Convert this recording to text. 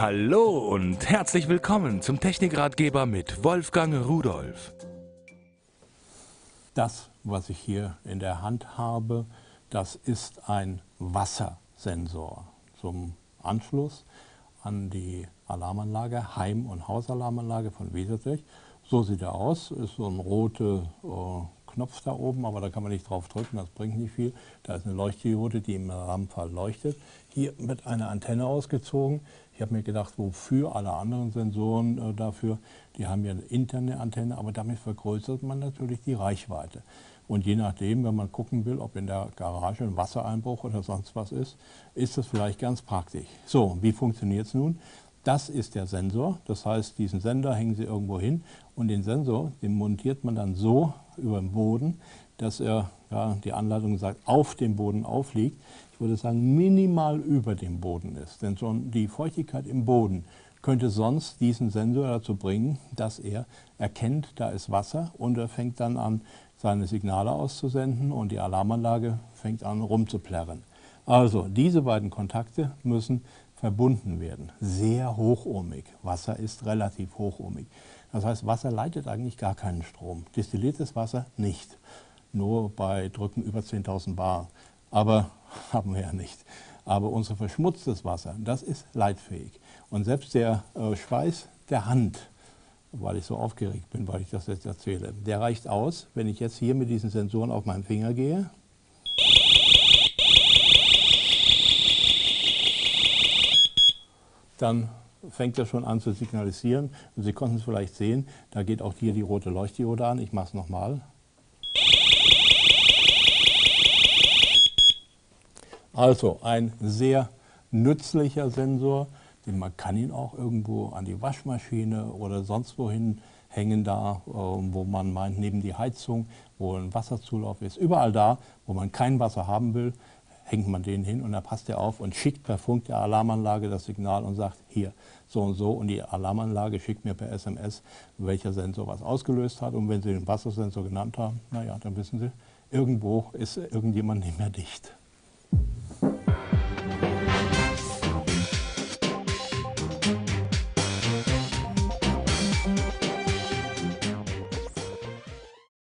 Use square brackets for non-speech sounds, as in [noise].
Hallo und herzlich willkommen zum Technikratgeber mit Wolfgang Rudolf. Das, was ich hier in der Hand habe, das ist ein Wassersensor zum Anschluss an die Alarmanlage, Heim- und Hausalarmanlage von Wesertech. So sieht er aus, ist so ein roter äh, Knopf da oben, aber da kann man nicht drauf drücken, das bringt nicht viel. Da ist eine Leuchtdiode, die im Rahmenfall leuchtet. Hier mit einer Antenne ausgezogen. Ich habe mir gedacht, wofür alle anderen Sensoren äh, dafür, die haben ja eine interne Antenne, aber damit vergrößert man natürlich die Reichweite. Und je nachdem, wenn man gucken will, ob in der Garage ein Wassereinbruch oder sonst was ist, ist das vielleicht ganz praktisch. So, wie funktioniert es nun? Das ist der Sensor, das heißt, diesen Sender hängen Sie irgendwo hin und den Sensor, den montiert man dann so über den Boden, dass er, ja, die Anleitung sagt, auf dem Boden aufliegt ich würde sagen, minimal über dem Boden ist. Denn schon die Feuchtigkeit im Boden könnte sonst diesen Sensor dazu bringen, dass er erkennt, da ist Wasser und er fängt dann an, seine Signale auszusenden und die Alarmanlage fängt an rumzuplärren. Also diese beiden Kontakte müssen verbunden werden. Sehr hochohmig. Wasser ist relativ hochohmig. Das heißt, Wasser leitet eigentlich gar keinen Strom. Destilliertes Wasser nicht. Nur bei Drücken über 10.000 Bar. Aber [laughs] haben wir ja nicht. Aber unser verschmutztes Wasser, das ist leitfähig. Und selbst der äh, Schweiß der Hand, weil ich so aufgeregt bin, weil ich das jetzt erzähle, der reicht aus, wenn ich jetzt hier mit diesen Sensoren auf meinen Finger gehe. Dann fängt er schon an zu signalisieren. Und Sie konnten es vielleicht sehen, da geht auch hier die rote Leuchtdiode an. Ich mache es nochmal. Also ein sehr nützlicher Sensor, den man kann ihn auch irgendwo an die Waschmaschine oder sonst wohin hängen da, ähm, wo man meint, neben die Heizung, wo ein Wasserzulauf ist. Überall da, wo man kein Wasser haben will, hängt man den hin und dann passt er auf und schickt per Funk der Alarmanlage das Signal und sagt, hier, so und so. Und die Alarmanlage schickt mir per SMS, welcher Sensor was ausgelöst hat. Und wenn Sie den Wassersensor genannt haben, naja, dann wissen Sie, irgendwo ist irgendjemand nicht mehr dicht.